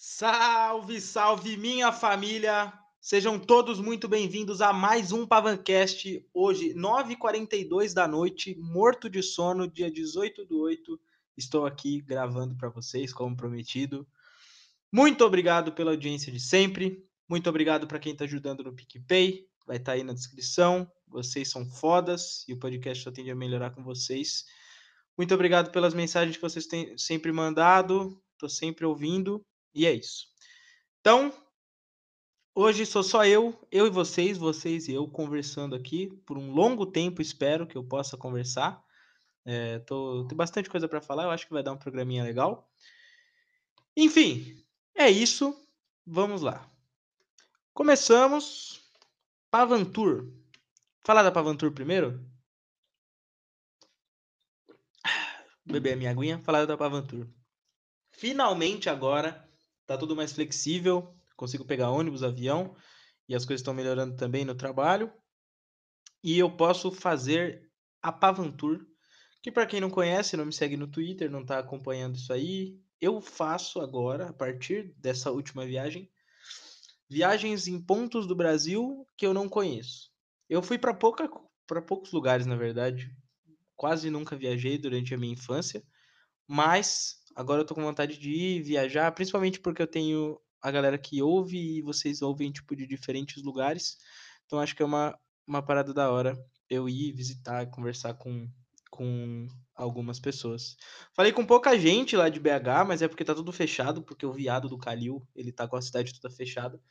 Salve, salve minha família! Sejam todos muito bem-vindos a mais um Pavancast. Hoje, 9h42 da noite, morto de sono, dia 18 do 8. Estou aqui gravando para vocês, como prometido. Muito obrigado pela audiência de sempre. Muito obrigado para quem está ajudando no PicPay. Vai estar tá aí na descrição. Vocês são fodas e o podcast só tende a melhorar com vocês. Muito obrigado pelas mensagens que vocês têm sempre mandado. Estou sempre ouvindo. E é isso. Então, hoje sou só eu, eu e vocês, vocês e eu conversando aqui por um longo tempo, espero que eu possa conversar. É, tô, tem bastante coisa para falar, eu acho que vai dar um programinha legal. Enfim, é isso. Vamos lá. Começamos. Pavantur. Falar da Pavantur primeiro? Beber a minha aguinha. Falar da Pavantur. Finalmente agora tá tudo mais flexível, consigo pegar ônibus, avião, e as coisas estão melhorando também no trabalho. E eu posso fazer a Pavantur, que para quem não conhece, não me segue no Twitter, não está acompanhando isso aí, eu faço agora, a partir dessa última viagem, viagens em pontos do Brasil que eu não conheço. Eu fui para pouca para poucos lugares, na verdade. Quase nunca viajei durante a minha infância, mas Agora eu tô com vontade de ir viajar, principalmente porque eu tenho a galera que ouve e vocês ouvem, tipo, de diferentes lugares. Então acho que é uma, uma parada da hora eu ir visitar, conversar com, com algumas pessoas. Falei com pouca gente lá de BH, mas é porque tá tudo fechado, porque o viado do Calil, ele tá com a cidade toda fechada.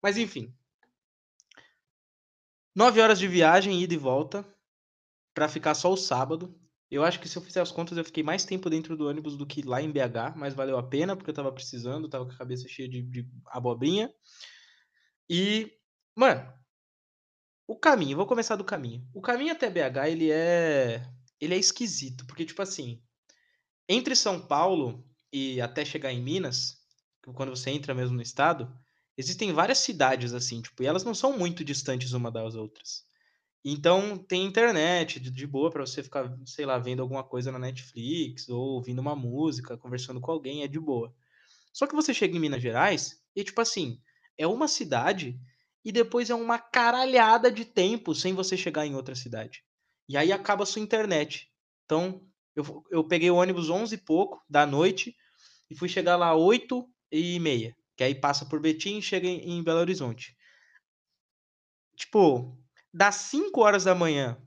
Mas enfim. Nove horas de viagem, ida e volta, para ficar só o sábado. Eu acho que se eu fizer as contas, eu fiquei mais tempo dentro do ônibus do que lá em BH, mas valeu a pena, porque eu tava precisando, tava com a cabeça cheia de, de abobrinha. E, mano, o caminho, vou começar do caminho. O caminho até BH, ele é. Ele é esquisito, porque, tipo assim, entre São Paulo e até chegar em Minas, quando você entra mesmo no estado, existem várias cidades assim, tipo, e elas não são muito distantes uma das outras. Então tem internet de, boa para você ficar, sei lá, vendo alguma coisa na Netflix ou ouvindo uma música, conversando com alguém, é de boa. Só que você chega em Minas Gerais e tipo assim, é uma cidade e depois é uma caralhada de tempo sem você chegar em outra cidade. E aí acaba a sua internet. Então, eu, eu peguei o ônibus 11 e pouco da noite e fui chegar lá 8 e meia. Que aí passa por Betim e chega em, em Belo Horizonte. Tipo, das 5 horas da manhã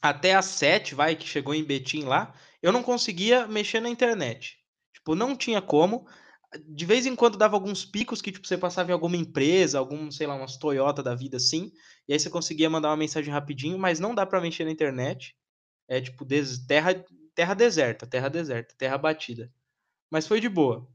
até as 7, vai, que chegou em Betim lá, eu não conseguia mexer na internet. Tipo, não tinha como. De vez em quando dava alguns picos que, tipo, você passava em alguma empresa, algum, sei lá, umas Toyota da vida assim, e aí você conseguia mandar uma mensagem rapidinho, mas não dá para mexer na internet. É tipo des terra, terra deserta, terra deserta, terra batida. Mas foi de boa.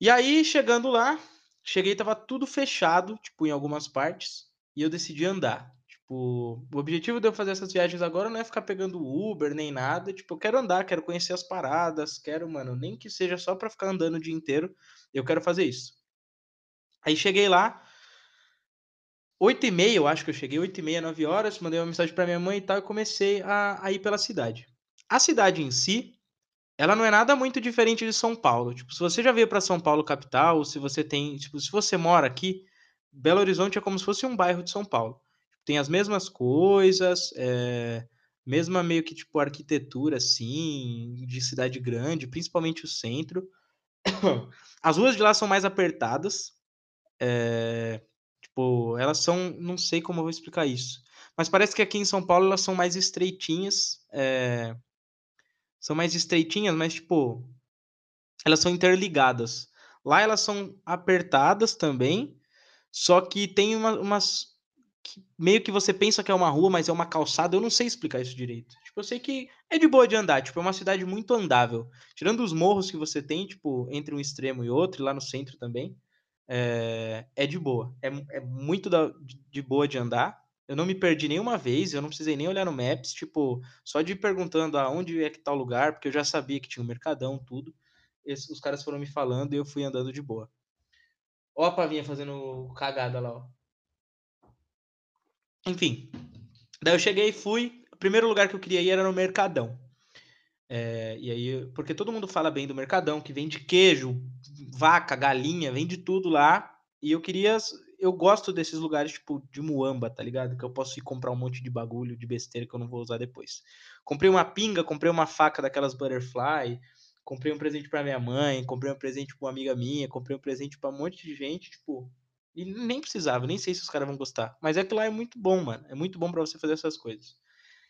E aí, chegando lá, cheguei tava tudo fechado, tipo, em algumas partes e eu decidi andar. Tipo, o objetivo de eu fazer essas viagens agora não é ficar pegando Uber nem nada. Tipo, eu quero andar, quero conhecer as paradas, quero, mano, nem que seja só pra ficar andando o dia inteiro. Eu quero fazer isso. Aí cheguei lá, 8 e meia, eu acho que eu cheguei, 8 e meia, 9 horas, mandei uma mensagem pra minha mãe e tal, e comecei a, a ir pela cidade. A cidade em si, ela não é nada muito diferente de São Paulo. Tipo, se você já veio para São Paulo capital, se você tem, tipo, se você mora aqui, Belo Horizonte é como se fosse um bairro de São Paulo. Tem as mesmas coisas, é, mesma meio que tipo arquitetura assim, de cidade grande, principalmente o centro. As ruas de lá são mais apertadas. É, tipo, elas são, não sei como eu vou explicar isso, mas parece que aqui em São Paulo elas são mais estreitinhas, é, são mais estreitinhas, mas tipo, elas são interligadas. Lá elas são apertadas também, só que tem uma, umas. Que meio que você pensa que é uma rua, mas é uma calçada. Eu não sei explicar isso direito. Tipo, eu sei que é de boa de andar. Tipo, é uma cidade muito andável. Tirando os morros que você tem, tipo, entre um extremo e outro, e lá no centro também. É, é de boa. É, é muito da, de boa de andar. Eu não me perdi nenhuma vez, eu não precisei nem olhar no Maps, tipo, só de ir perguntando aonde é que tá o lugar, porque eu já sabia que tinha um mercadão, tudo. os caras foram me falando e eu fui andando de boa. Ó a Pavinha fazendo cagada lá, ó. Enfim. Daí eu cheguei e fui. O primeiro lugar que eu queria ir era no Mercadão. É, e aí, porque todo mundo fala bem do Mercadão, que vende queijo, vaca, galinha, vende tudo lá. E eu queria. Eu gosto desses lugares, tipo, de Muamba, tá ligado? Que eu posso ir comprar um monte de bagulho, de besteira que eu não vou usar depois. Comprei uma pinga, comprei uma faca daquelas butterfly, comprei um presente para minha mãe, comprei um presente pra uma amiga minha, comprei um presente para um monte de gente, tipo. E nem precisava, nem sei se os caras vão gostar. Mas é que lá é muito bom, mano. É muito bom para você fazer essas coisas.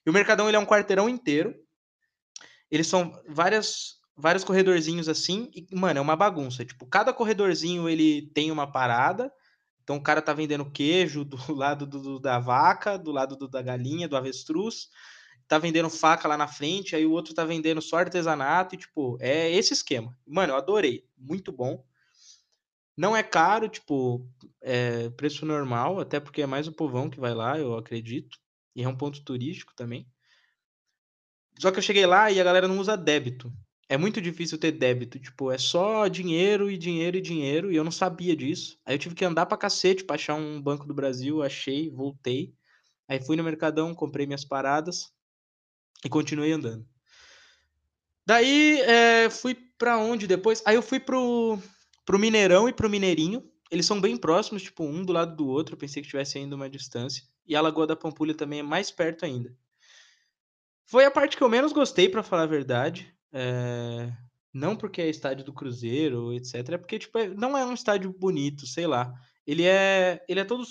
E o Mercadão, ele é um quarteirão inteiro. Eles são várias vários corredorzinhos assim, e, mano, é uma bagunça. Tipo, cada corredorzinho ele tem uma parada. Então o cara tá vendendo queijo do lado do, do, da vaca, do lado do, da galinha, do avestruz. Tá vendendo faca lá na frente, aí o outro tá vendendo só artesanato, e tipo, é esse esquema. Mano, eu adorei. Muito bom. Não é caro, tipo, é preço normal, até porque é mais o povão que vai lá, eu acredito. E é um ponto turístico também. Só que eu cheguei lá e a galera não usa débito. É muito difícil ter débito, tipo, é só dinheiro e dinheiro e dinheiro, e eu não sabia disso. Aí eu tive que andar pra cacete pra achar um Banco do Brasil, achei, voltei. Aí fui no Mercadão, comprei minhas paradas e continuei andando. Daí é, fui pra onde depois? Aí eu fui pro, pro Mineirão e pro Mineirinho. Eles são bem próximos, tipo, um do lado do outro. Eu pensei que tivesse ainda uma distância. E a Lagoa da Pampulha também é mais perto ainda. Foi a parte que eu menos gostei, para falar a verdade. É... Não porque é estádio do Cruzeiro, etc. É porque, tipo, é, não é um estádio bonito, sei lá. Ele é, ele é todo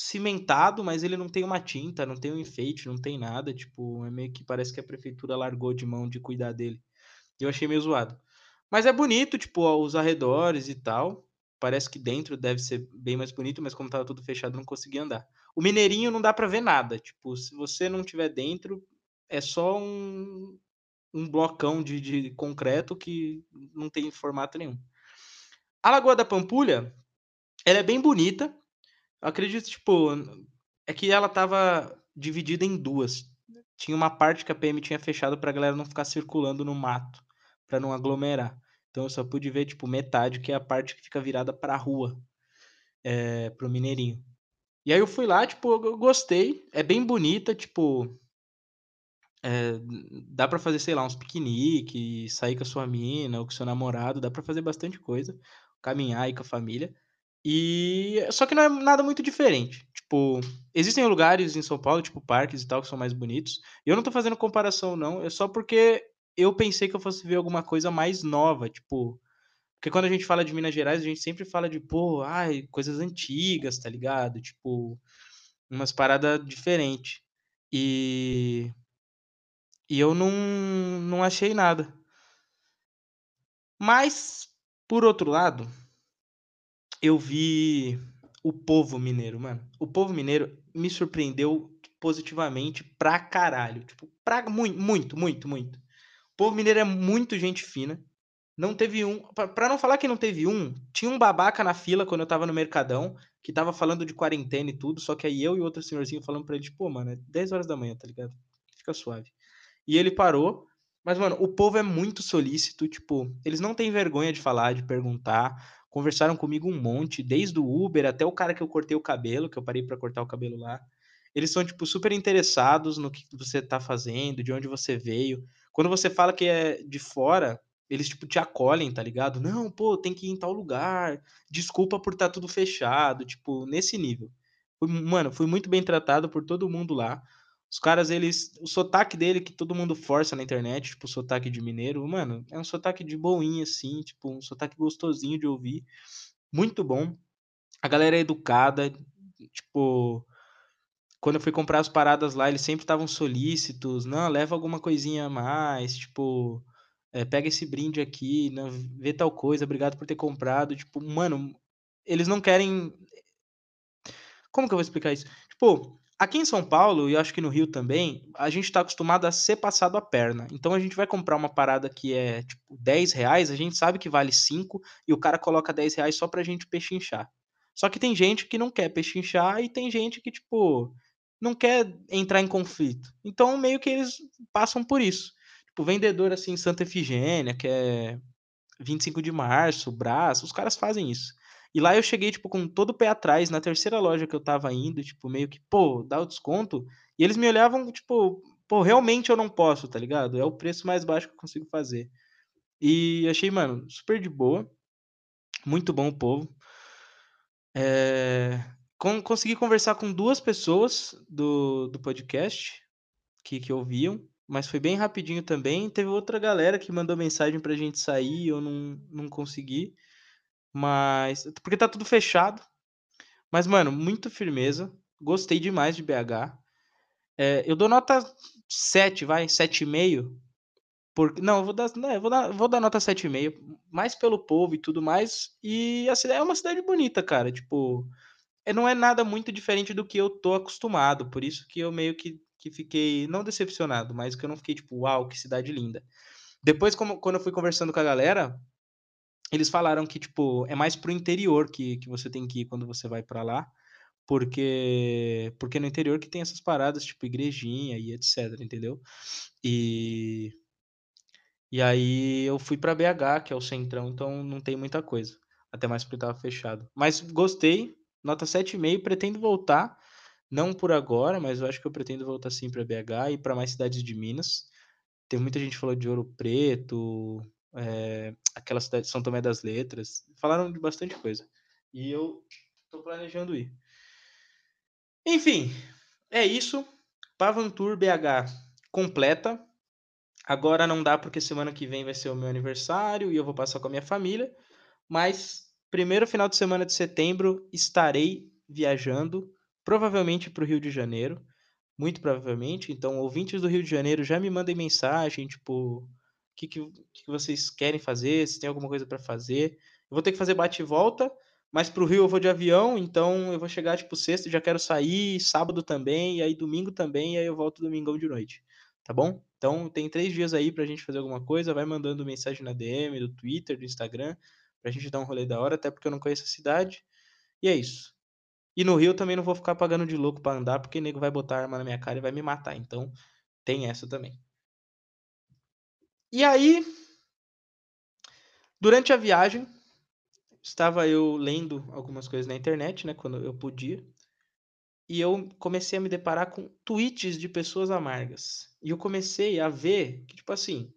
cimentado, mas ele não tem uma tinta, não tem um enfeite, não tem nada. Tipo, é meio que parece que a prefeitura largou de mão de cuidar dele. Eu achei meio zoado. Mas é bonito, tipo, os arredores e tal. Parece que dentro deve ser bem mais bonito, mas como tava tudo fechado, não consegui andar. O Mineirinho não dá para ver nada. Tipo, se você não tiver dentro, é só um, um blocão de, de concreto que não tem formato nenhum. A Lagoa da Pampulha, ela é bem bonita. Eu acredito, tipo, é que ela tava dividida em duas. Tinha uma parte que a PM tinha fechado pra galera não ficar circulando no mato, para não aglomerar. Então eu só pude ver, tipo, metade, que é a parte que fica virada pra rua, é, pro Mineirinho. E aí eu fui lá, tipo, eu gostei. É bem bonita, tipo. É, dá para fazer, sei lá, uns piquenique, sair com a sua mina ou com o seu namorado, dá para fazer bastante coisa, caminhar aí com a família. E só que não é nada muito diferente. Tipo, existem lugares em São Paulo, tipo parques e tal, que são mais bonitos. Eu não tô fazendo comparação, não. É só porque eu pensei que eu fosse ver alguma coisa mais nova, tipo. Porque quando a gente fala de Minas Gerais, a gente sempre fala de, pô, ai, coisas antigas, tá ligado? Tipo, umas paradas diferentes. E. E eu não, não achei nada. Mas, por outro lado, eu vi o povo mineiro, mano. O povo mineiro me surpreendeu positivamente pra caralho. Tipo, pra muito, muito, muito, muito. O povo mineiro é muito gente fina. Não teve um. Pra não falar que não teve um, tinha um babaca na fila quando eu tava no Mercadão, que tava falando de quarentena e tudo, só que aí eu e outro senhorzinho falando pra ele, tipo, pô, mano, é 10 horas da manhã, tá ligado? Fica suave. E ele parou. Mas, mano, o povo é muito solícito, tipo, eles não têm vergonha de falar, de perguntar. Conversaram comigo um monte, desde o Uber até o cara que eu cortei o cabelo, que eu parei para cortar o cabelo lá. Eles são, tipo, super interessados no que você tá fazendo, de onde você veio. Quando você fala que é de fora, eles, tipo, te acolhem, tá ligado? Não, pô, tem que ir em tal lugar. Desculpa por estar tá tudo fechado. Tipo, nesse nível. Mano, fui muito bem tratado por todo mundo lá. Os caras, eles. O sotaque dele, que todo mundo força na internet, tipo, o sotaque de mineiro, mano, é um sotaque de boinha, assim, tipo, um sotaque gostosinho de ouvir. Muito bom. A galera é educada, tipo. Quando eu fui comprar as paradas lá, eles sempre estavam solícitos. Não, leva alguma coisinha a mais, tipo é, pega esse brinde aqui, né, vê tal coisa, obrigado por ter comprado. Tipo, mano, eles não querem. Como que eu vou explicar isso? Tipo, aqui em São Paulo, e acho que no Rio também, a gente tá acostumado a ser passado a perna. Então a gente vai comprar uma parada que é, tipo, 10 reais, a gente sabe que vale 5, e o cara coloca 10 reais só pra gente pechinchar. Só que tem gente que não quer pechinchar e tem gente que, tipo, não quer entrar em conflito. Então, meio que eles passam por isso. Tipo, vendedor assim, Santa Efigênia, que é 25 de março, Brás, os caras fazem isso. E lá eu cheguei, tipo, com todo o pé atrás, na terceira loja que eu tava indo, tipo, meio que, pô, dá o desconto. E eles me olhavam, tipo, pô, realmente eu não posso, tá ligado? É o preço mais baixo que eu consigo fazer. E achei, mano, super de boa. Muito bom o povo. É... Con consegui conversar com duas pessoas do, do podcast que, que ouviam, mas foi bem rapidinho também. Teve outra galera que mandou mensagem pra gente sair, eu não, não consegui. Mas. Porque tá tudo fechado. Mas, mano, muito firmeza. Gostei demais de BH. É, eu dou nota 7, vai, 7,5. Porque, não, eu vou dar, vou dar, vou dar nota 7,5. Mais pelo povo e tudo mais. E a cidade é uma cidade bonita, cara. Tipo, é, não é nada muito diferente do que eu tô acostumado. Por isso que eu meio que, que fiquei, não decepcionado, mas que eu não fiquei tipo, uau, que cidade linda. Depois, como, quando eu fui conversando com a galera, eles falaram que, tipo, é mais pro interior que, que você tem que ir quando você vai para lá. Porque, porque no interior que tem essas paradas, tipo, igrejinha e etc, entendeu? E, e aí eu fui para BH, que é o centrão, então não tem muita coisa. Até mais porque tava fechado. Mas gostei, nota 7,5, pretendo voltar. Não por agora, mas eu acho que eu pretendo voltar sim para BH e para mais cidades de Minas. Tem muita gente falou de Ouro Preto, é, aquela cidade de São Tomé das Letras. Falaram de bastante coisa. E eu tô planejando ir. Enfim, é isso. Pavantur BH completa. Agora não dá porque semana que vem vai ser o meu aniversário e eu vou passar com a minha família. Mas primeiro final de semana de setembro estarei viajando, provavelmente para o Rio de Janeiro. Muito provavelmente. Então, ouvintes do Rio de Janeiro já me mandem mensagem, tipo, que, que, que vocês querem fazer, se tem alguma coisa para fazer. Eu vou ter que fazer bate e volta, mas pro Rio eu vou de avião, então eu vou chegar tipo sexta, já quero sair, sábado também, e aí domingo também, e aí eu volto domingão de noite. Tá bom? Então tem três dias aí pra gente fazer alguma coisa, vai mandando mensagem na DM, do Twitter, do Instagram, pra gente dar um rolê da hora, até porque eu não conheço a cidade. E é isso. E no Rio também não vou ficar pagando de louco para andar, porque o nego vai botar arma na minha cara e vai me matar. Então, tem essa também. E aí, durante a viagem, estava eu lendo algumas coisas na internet, né, quando eu podia, e eu comecei a me deparar com tweets de pessoas amargas. E eu comecei a ver que, tipo assim,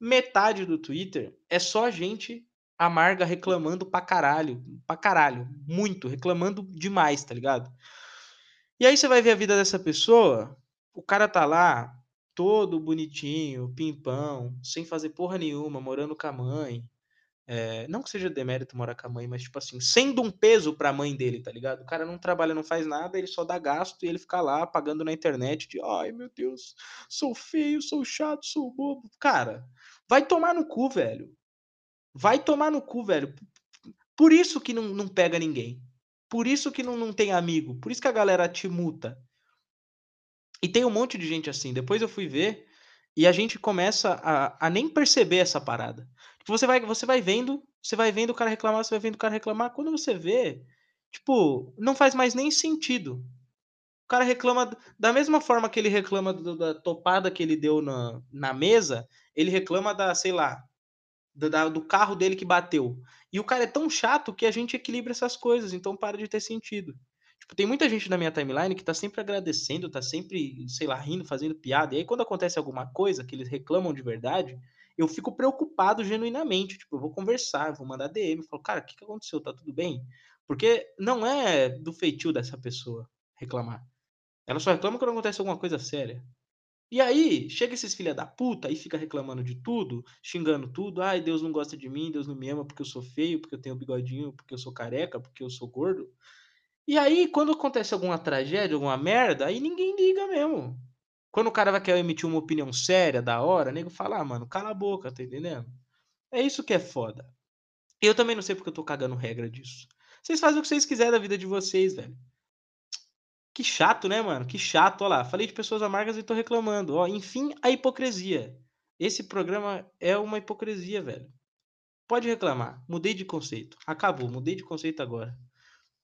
metade do Twitter é só gente amarga reclamando pra caralho, pra caralho, muito, reclamando demais, tá ligado? E aí você vai ver a vida dessa pessoa, o cara tá lá todo bonitinho, pimpão, sem fazer porra nenhuma, morando com a mãe. É, não que seja demérito morar com a mãe, mas tipo assim, sendo um peso pra mãe dele, tá ligado? O cara não trabalha, não faz nada, ele só dá gasto e ele fica lá pagando na internet de ai meu Deus, sou feio, sou chato, sou bobo. Cara, vai tomar no cu, velho. Vai tomar no cu, velho. Por isso que não, não pega ninguém. Por isso que não, não tem amigo. Por isso que a galera te multa. E tem um monte de gente assim. Depois eu fui ver e a gente começa a, a nem perceber essa parada. Tipo, você vai, você vai vendo, você vai vendo o cara reclamar, você vai vendo o cara reclamar. Quando você vê, tipo, não faz mais nem sentido. O cara reclama da mesma forma que ele reclama do, da topada que ele deu na, na mesa, ele reclama da, sei lá, do, da, do carro dele que bateu. E o cara é tão chato que a gente equilibra essas coisas, então para de ter sentido. Tem muita gente na minha timeline que tá sempre agradecendo, tá sempre, sei lá, rindo, fazendo piada. E aí, quando acontece alguma coisa que eles reclamam de verdade, eu fico preocupado genuinamente. Tipo, eu vou conversar, eu vou mandar DM, falo, cara, o que, que aconteceu? Tá tudo bem? Porque não é do feitio dessa pessoa reclamar. Ela só reclama quando acontece alguma coisa séria. E aí, chega esses filha da puta e fica reclamando de tudo, xingando tudo. Ai, Deus não gosta de mim, Deus não me ama porque eu sou feio, porque eu tenho bigodinho, porque eu sou careca, porque eu sou gordo. E aí, quando acontece alguma tragédia, alguma merda, aí ninguém liga mesmo. Quando o cara vai querer emitir uma opinião séria, da hora, o nego fala, ah, mano, cala a boca, tá entendendo? É isso que é foda. Eu também não sei porque eu tô cagando regra disso. Vocês fazem o que vocês quiserem da vida de vocês, velho. Que chato, né, mano? Que chato, olha lá. Falei de pessoas amargas e tô reclamando. Ó, enfim, a hipocrisia. Esse programa é uma hipocrisia, velho. Pode reclamar. Mudei de conceito. Acabou, mudei de conceito agora.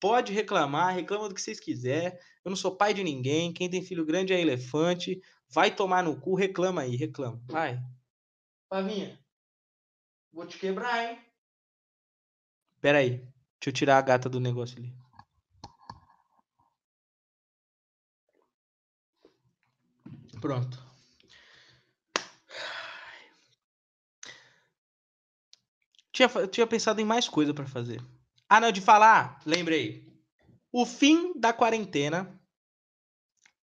Pode reclamar, reclama do que vocês quiser. Eu não sou pai de ninguém. Quem tem filho grande é elefante. Vai tomar no cu, reclama aí, reclama. Vai. Pavinha, vou te quebrar, hein? Pera aí. Deixa eu tirar a gata do negócio ali. Pronto. Tinha, tinha pensado em mais coisa para fazer. Ah, não, de falar, lembrei. O fim da quarentena.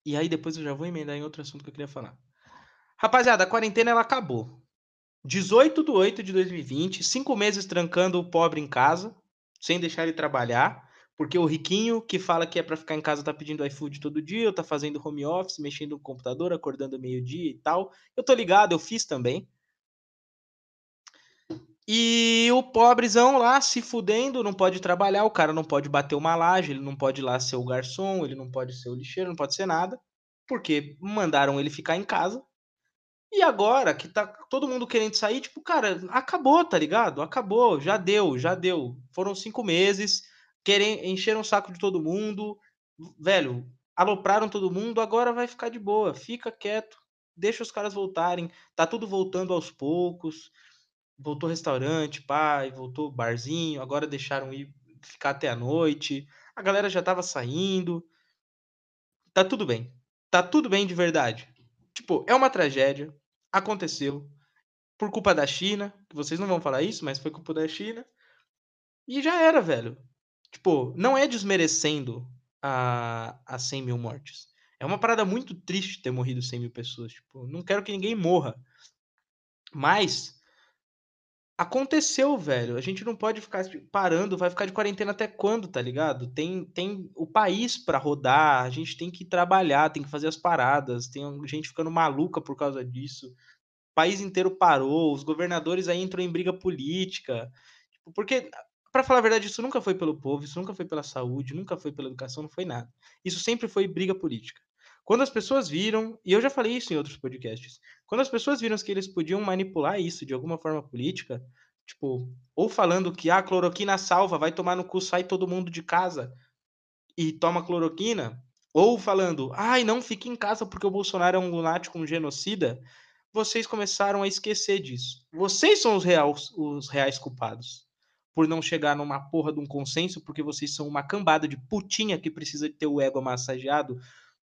E aí depois eu já vou emendar em outro assunto que eu queria falar. Rapaziada, a quarentena ela acabou. 18 de 8 de 2020, cinco meses trancando o pobre em casa, sem deixar ele trabalhar, porque o riquinho que fala que é para ficar em casa tá pedindo iFood todo dia, tá fazendo home office, mexendo no computador, acordando meio-dia e tal. Eu tô ligado, eu fiz também. E o pobrezão lá se fudendo, não pode trabalhar, o cara não pode bater uma laje, ele não pode ir lá ser o garçom, ele não pode ser o lixeiro, não pode ser nada, porque mandaram ele ficar em casa. E agora que tá todo mundo querendo sair, tipo, cara, acabou, tá ligado? Acabou, já deu, já deu. Foram cinco meses, querem, encheram o saco de todo mundo, velho, alopraram todo mundo, agora vai ficar de boa, fica quieto, deixa os caras voltarem, tá tudo voltando aos poucos voltou restaurante, pai, voltou barzinho, agora deixaram ir ficar até a noite. A galera já tava saindo. Tá tudo bem. Tá tudo bem de verdade. Tipo, é uma tragédia. Aconteceu por culpa da China, vocês não vão falar isso, mas foi culpa da China. E já era, velho. Tipo, não é desmerecendo a, a 100 mil mortes. É uma parada muito triste ter morrido 100 mil pessoas. Tipo, não quero que ninguém morra. Mas Aconteceu, velho. A gente não pode ficar parando, vai ficar de quarentena até quando, tá ligado? Tem, tem o país para rodar, a gente tem que trabalhar, tem que fazer as paradas, tem gente ficando maluca por causa disso. O país inteiro parou, os governadores aí entram em briga política. Tipo, porque, para falar a verdade, isso nunca foi pelo povo, isso nunca foi pela saúde, nunca foi pela educação, não foi nada. Isso sempre foi briga política. Quando as pessoas viram, e eu já falei isso em outros podcasts, quando as pessoas viram que eles podiam manipular isso de alguma forma política, tipo, ou falando que a ah, cloroquina salva, vai tomar no cu, sai todo mundo de casa e toma cloroquina, ou falando, ai, não fique em casa porque o Bolsonaro é um lunático, um genocida, vocês começaram a esquecer disso. Vocês são os reais, os reais culpados por não chegar numa porra de um consenso, porque vocês são uma cambada de putinha que precisa ter o ego massageado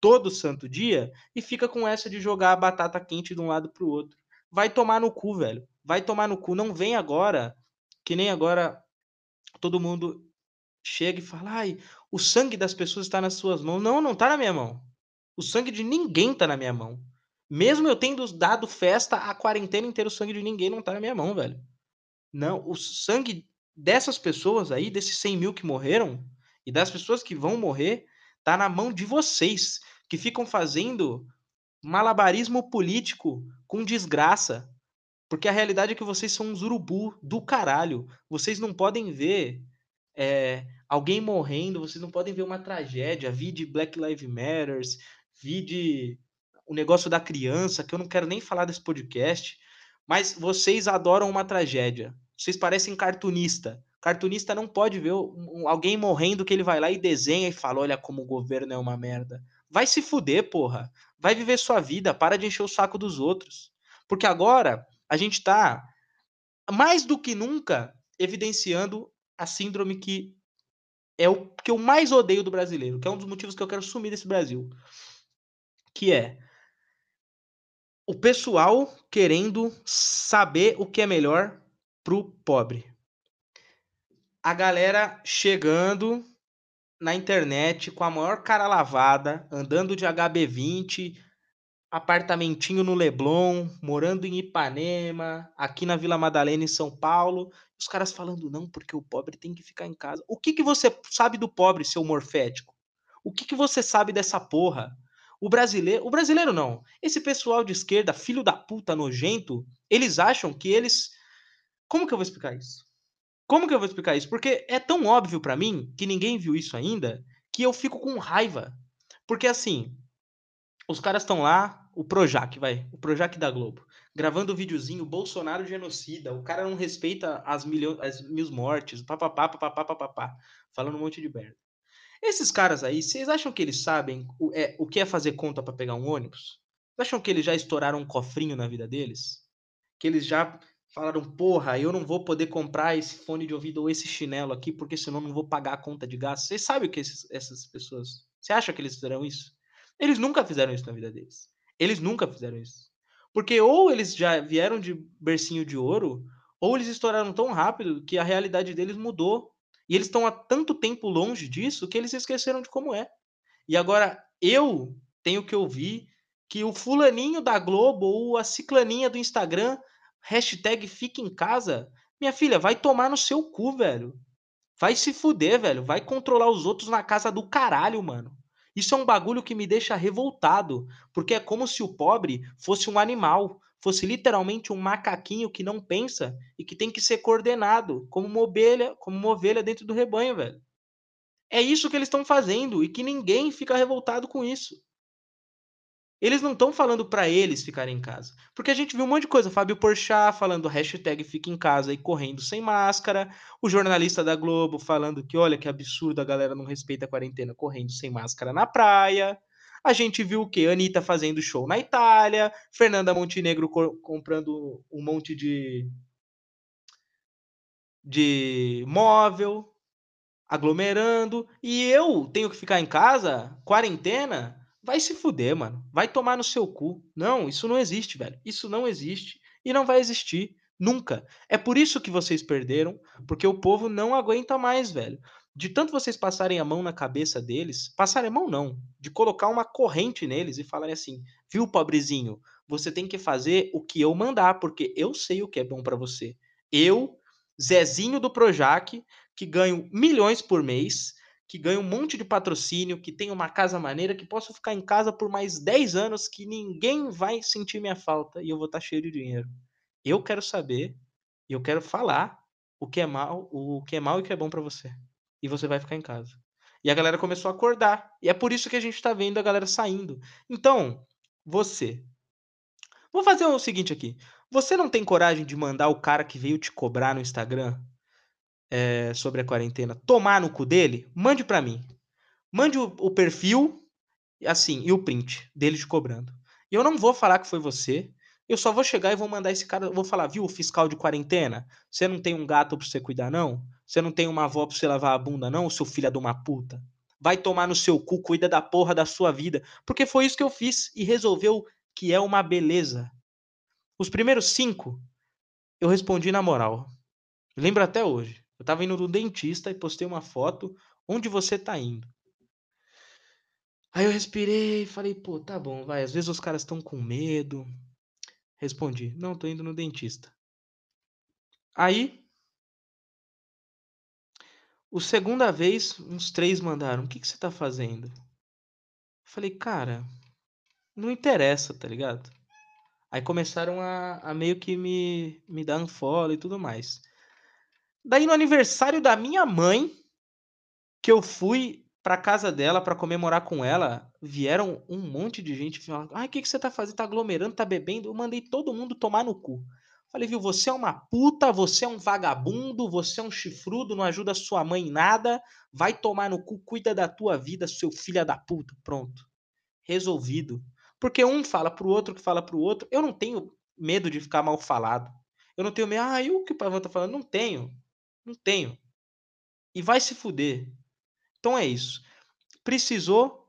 todo santo dia e fica com essa de jogar a batata quente de um lado pro outro. Vai tomar no cu, velho. Vai tomar no cu. Não vem agora, que nem agora todo mundo chega e fala: ai, o sangue das pessoas está nas suas mãos. Não, não tá na minha mão. O sangue de ninguém tá na minha mão. Mesmo eu tendo dado festa a quarentena inteira, o sangue de ninguém não tá na minha mão, velho. Não, o sangue dessas pessoas aí, desses 100 mil que morreram, e das pessoas que vão morrer, tá na mão de vocês que ficam fazendo malabarismo político com desgraça. Porque a realidade é que vocês são uns urubu do caralho. Vocês não podem ver é, alguém morrendo, vocês não podem ver uma tragédia. Vi de Black Lives Matters, vi de o negócio da criança, que eu não quero nem falar desse podcast. Mas vocês adoram uma tragédia. Vocês parecem cartunista. Cartunista não pode ver alguém morrendo que ele vai lá e desenha e fala: olha como o governo é uma merda. Vai se fuder, porra. Vai viver sua vida, para de encher o saco dos outros. Porque agora a gente tá mais do que nunca evidenciando a síndrome que é o que eu mais odeio do brasileiro, que é um dos motivos que eu quero sumir desse Brasil, que é o pessoal querendo saber o que é melhor pro pobre. A galera chegando na internet com a maior cara lavada, andando de HB20, apartamentinho no Leblon, morando em Ipanema, aqui na Vila Madalena, em São Paulo. Os caras falando, não, porque o pobre tem que ficar em casa. O que, que você sabe do pobre, seu morfético? O que, que você sabe dessa porra? O brasileiro. O brasileiro não. Esse pessoal de esquerda, filho da puta nojento, eles acham que eles. Como que eu vou explicar isso? Como que eu vou explicar isso? Porque é tão óbvio para mim que ninguém viu isso ainda que eu fico com raiva. Porque assim, os caras estão lá, o Projac, vai, o Projac da Globo, gravando o videozinho, Bolsonaro genocida, o cara não respeita as, milho, as mil mortes, papapá, papapá, papapá, falando um monte de merda. Esses caras aí, vocês acham que eles sabem o, é, o que é fazer conta para pegar um ônibus? Vocês acham que eles já estouraram um cofrinho na vida deles? Que eles já falaram, porra, eu não vou poder comprar esse fone de ouvido ou esse chinelo aqui, porque senão não vou pagar a conta de gás. Vocês sabem o que esses, essas pessoas. Você acha que eles fizeram isso? Eles nunca fizeram isso na vida deles. Eles nunca fizeram isso. Porque ou eles já vieram de bercinho de ouro, ou eles estouraram tão rápido que a realidade deles mudou. E eles estão há tanto tempo longe disso que eles esqueceram de como é. E agora eu tenho que ouvir que o fulaninho da Globo ou a ciclaninha do Instagram, hashtag fica em casa, minha filha, vai tomar no seu cu, velho. Vai se fuder, velho. Vai controlar os outros na casa do caralho, mano. Isso é um bagulho que me deixa revoltado, porque é como se o pobre fosse um animal, fosse literalmente um macaquinho que não pensa e que tem que ser coordenado, como uma ovelha, como uma ovelha dentro do rebanho, velho. É isso que eles estão fazendo e que ninguém fica revoltado com isso. Eles não estão falando para eles ficarem em casa. Porque a gente viu um monte de coisa. Fábio Porchat falando hashtag fica em casa e correndo sem máscara. O jornalista da Globo falando que olha que absurdo a galera não respeita a quarentena correndo sem máscara na praia. A gente viu o quê? Anitta fazendo show na Itália. Fernanda Montenegro co comprando um monte de, de móvel. Aglomerando. E eu tenho que ficar em casa, quarentena Vai se fuder, mano. Vai tomar no seu cu. Não, isso não existe, velho. Isso não existe e não vai existir nunca. É por isso que vocês perderam, porque o povo não aguenta mais, velho. De tanto vocês passarem a mão na cabeça deles, passarem a mão não, de colocar uma corrente neles e falarem assim: "Viu, pobrezinho, você tem que fazer o que eu mandar, porque eu sei o que é bom para você. Eu, Zezinho do Projac, que ganho milhões por mês, que ganhe um monte de patrocínio, que tenha uma casa maneira, que possa ficar em casa por mais 10 anos, que ninguém vai sentir minha falta e eu vou estar cheio de dinheiro. Eu quero saber e eu quero falar o que é mal, o que é mal e o que é bom para você. E você vai ficar em casa. E a galera começou a acordar. E é por isso que a gente tá vendo a galera saindo. Então, você. Vou fazer o seguinte aqui. Você não tem coragem de mandar o cara que veio te cobrar no Instagram é, sobre a quarentena tomar no cu dele, mande para mim. Mande o, o, perfil, assim, e o print dele te cobrando. Eu não vou falar que foi você. Eu só vou chegar e vou mandar esse cara. Vou falar, viu, fiscal de quarentena? Você não tem um gato pra você cuidar, não? Você não tem uma avó pra você lavar a bunda, não, seu filho de uma puta? Vai tomar no seu cu, cuida da porra da sua vida. Porque foi isso que eu fiz e resolveu que é uma beleza. Os primeiros cinco, eu respondi na moral. Lembro até hoje. Eu tava indo no dentista e postei uma foto onde você tá indo. Aí eu respirei e falei, pô, tá bom, vai. Às vezes os caras estão com medo. Respondi, não, tô indo no dentista. Aí, o segunda vez, uns três mandaram, o que, que você tá fazendo? falei, cara, não interessa, tá ligado? Aí começaram a, a meio que me, me dar unfollow e tudo mais. Daí no aniversário da minha mãe, que eu fui pra casa dela para comemorar com ela, vieram um monte de gente falando: "Ai, o que que você tá fazendo? Tá aglomerando, tá bebendo?". Eu mandei todo mundo tomar no cu. Falei: "Viu, você é uma puta, você é um vagabundo, você é um chifrudo, não ajuda sua mãe em nada, vai tomar no cu, cuida da tua vida, seu filho da puta". Pronto. Resolvido. Porque um fala pro outro que fala pro outro. Eu não tenho medo de ficar mal falado. Eu não tenho medo, ah, e o que o Pavão tá falando? Não tenho. Não tenho. E vai se fuder. Então é isso. Precisou?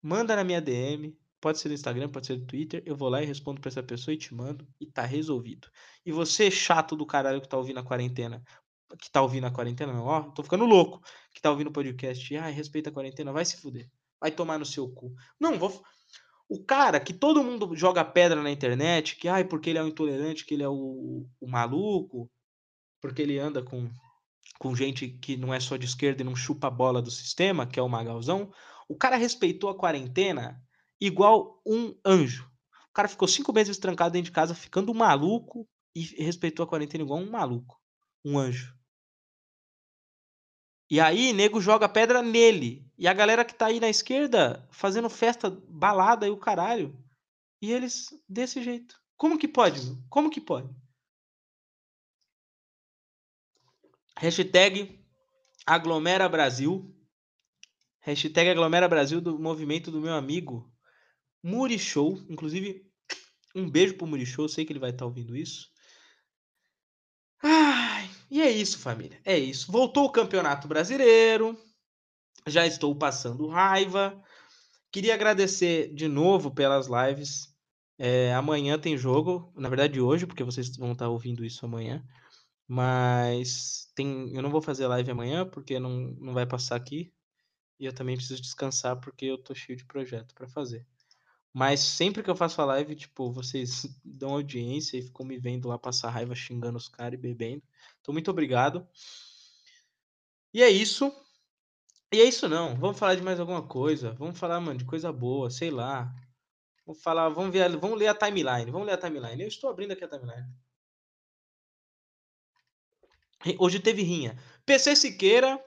Manda na minha DM. Pode ser no Instagram, pode ser no Twitter. Eu vou lá e respondo pra essa pessoa e te mando. E tá resolvido. E você, chato do caralho que tá ouvindo a quarentena. Que tá ouvindo a quarentena, não, ó. Tô ficando louco. Que tá ouvindo o podcast. Ai, respeita a quarentena. Vai se fuder. Vai tomar no seu cu. Não, vou. O cara que todo mundo joga pedra na internet, que ai, porque ele é o intolerante, que ele é o, o maluco, porque ele anda com com gente que não é só de esquerda e não chupa a bola do sistema, que é o Magalzão, o cara respeitou a quarentena igual um anjo. O cara ficou cinco meses trancado dentro de casa, ficando maluco, e respeitou a quarentena igual um maluco. Um anjo. E aí, nego joga pedra nele. E a galera que tá aí na esquerda fazendo festa, balada e o caralho. E eles desse jeito. Como que pode? Como que pode? Hashtag Aglomera Brasil. Hashtag Aglomera Brasil do movimento do meu amigo Muri Show. Inclusive, um beijo pro Muri Show. Sei que ele vai estar tá ouvindo isso. Ai, e é isso, família. É isso. Voltou o Campeonato Brasileiro. Já estou passando raiva. Queria agradecer de novo pelas lives. É, amanhã tem jogo, na verdade hoje, porque vocês vão estar tá ouvindo isso amanhã. Mas tem eu não vou fazer live amanhã, porque não não vai passar aqui, e eu também preciso descansar, porque eu tô cheio de projeto pra fazer. Mas sempre que eu faço a live, tipo, vocês dão audiência e ficam me vendo lá passar raiva, xingando os cara e bebendo. Então muito obrigado. E é isso. E é isso não, vamos falar de mais alguma coisa, vamos falar, mano, de coisa boa, sei lá. Vamos falar vamos ver vamos ler a timeline, vamos ler a timeline. Eu estou abrindo aqui a timeline. Hoje teve rinha. PC Siqueira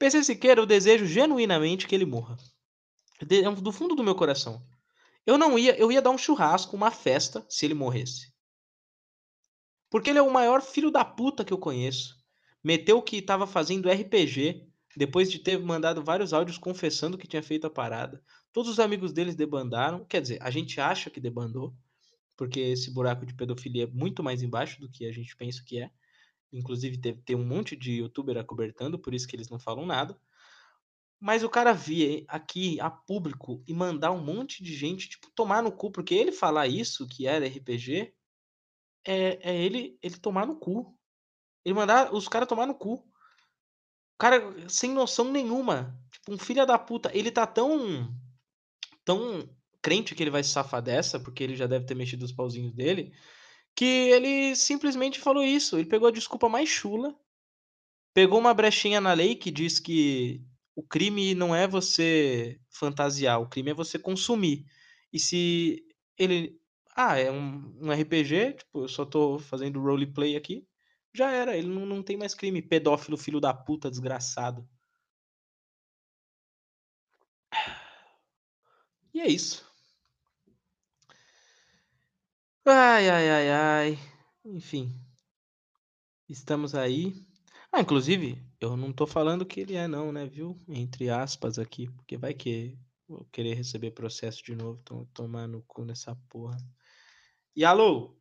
PC Siqueira, eu desejo genuinamente que ele morra. De do fundo do meu coração. Eu não ia eu ia dar um churrasco, uma festa, se ele morresse. Porque ele é o maior filho da puta que eu conheço. Meteu que estava fazendo RPG, depois de ter mandado vários áudios confessando que tinha feito a parada. Todos os amigos deles debandaram, quer dizer, a gente acha que debandou, porque esse buraco de pedofilia é muito mais embaixo do que a gente pensa que é. Inclusive teve tem um monte de youtuber acobertando, por isso que eles não falam nada. Mas o cara vir aqui a público e mandar um monte de gente, tipo, tomar no cu, porque ele falar isso, que era RPG, é é ele ele tomar no cu. Ele mandar os cara tomar no cu. Cara sem noção nenhuma, tipo um filho da puta, ele tá tão tão crente que ele vai se safar dessa, porque ele já deve ter mexido os pauzinhos dele, que ele simplesmente falou isso, ele pegou a desculpa mais chula, pegou uma brechinha na lei que diz que o crime não é você fantasiar, o crime é você consumir. E se ele ah, é um um RPG, tipo, eu só tô fazendo roleplay aqui, já era, ele não não tem mais crime, pedófilo filho da puta desgraçado. E é isso. Ai, ai, ai, ai, enfim. Estamos aí. Ah, inclusive, eu não tô falando que ele é não, né, viu, entre aspas aqui, porque vai que vou querer receber processo de novo, então tomar no cu nessa porra. E alô?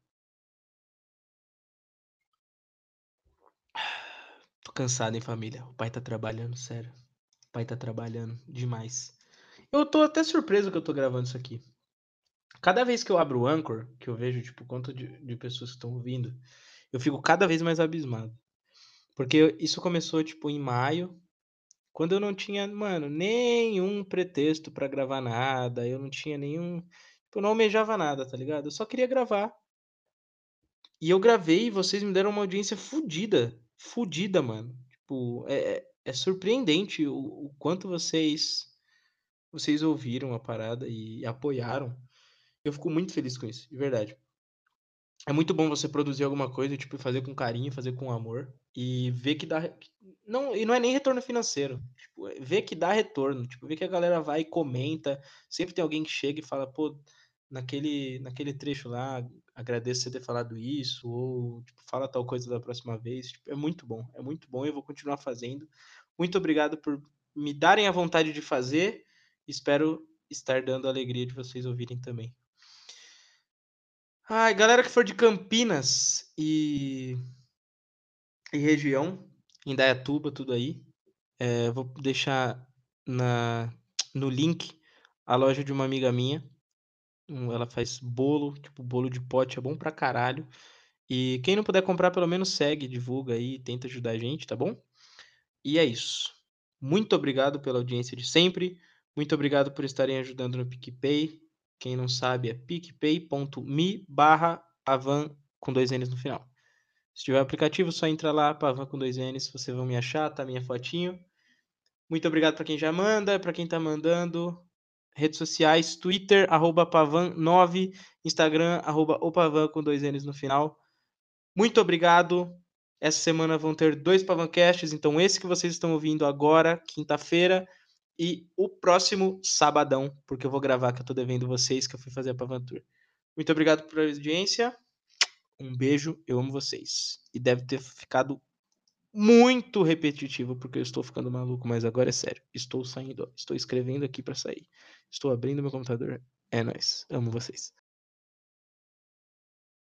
Tô cansado, hein, família. O pai tá trabalhando, sério. O pai tá trabalhando demais. Eu tô até surpreso que eu tô gravando isso aqui. Cada vez que eu abro o Anchor, que eu vejo, tipo, quanto de de pessoas que estão ouvindo, eu fico cada vez mais abismado. Porque isso começou, tipo, em maio, quando eu não tinha, mano, nenhum pretexto pra gravar nada, eu não tinha nenhum eu não almejava nada, tá ligado? Eu só queria gravar. E eu gravei e vocês me deram uma audiência fudida, fudida, mano. Tipo, é é é surpreendente o o quanto vocês vocês ouviram a parada e apoiaram. Eu fico muito feliz com isso, de verdade. É muito bom você produzir alguma coisa, tipo, fazer com carinho, fazer com amor, e ver que dá não, e não é nem retorno financeiro, tipo, é ver que dá retorno, tipo, ver que a galera vai e comenta, sempre tem alguém que chega e fala: "Pô, naquele naquele trecho lá, agradeço você ter falado isso", ou tipo: "Fala tal coisa da próxima vez", tipo, é muito bom, é muito bom e eu vou continuar fazendo. Muito obrigado por me darem a vontade de fazer, espero estar dando a alegria de vocês ouvirem também. Ai, galera que for de Campinas e e região, Indaiatuba, tudo aí, eh, vou deixar na no link a loja de uma amiga minha, ela faz bolo, tipo, bolo de pote é bom pra caralho. E quem não puder comprar pelo menos segue, divulga aí, tenta ajudar a gente, tá bom? E é isso. Muito obrigado pela audiência de sempre, muito obrigado por estarem ajudando no PicPay, quem não sabe é picpay.me/pavan com 2 n's no final. Se tiver aplicativo, só entra lá, pavan com 2 n's, vocês vão me achar, tá minha fotinho. Muito obrigado pra quem já manda, pra quem tá mandando. Redes sociais, Twitter, arroba pavan9, Instagram, arroba o pavan com 2 n's no final. Muito obrigado. Essa semana vão ter 2 Pavancasts, então esse que vocês estão ouvindo agora, quinta-feira, e o próximo sabadão, porque eu vou gravar que eu tô devendo vocês, que eu fui fazer a Pavan Tour. Muito obrigado pela audiência, um beijo, eu amo vocês. E deve ter ficado muito repetitivo, porque eu estou ficando maluco, mas agora é sério, estou saindo, estou escrevendo aqui pra sair. Estou abrindo meu computador, é nóis, amo vocês.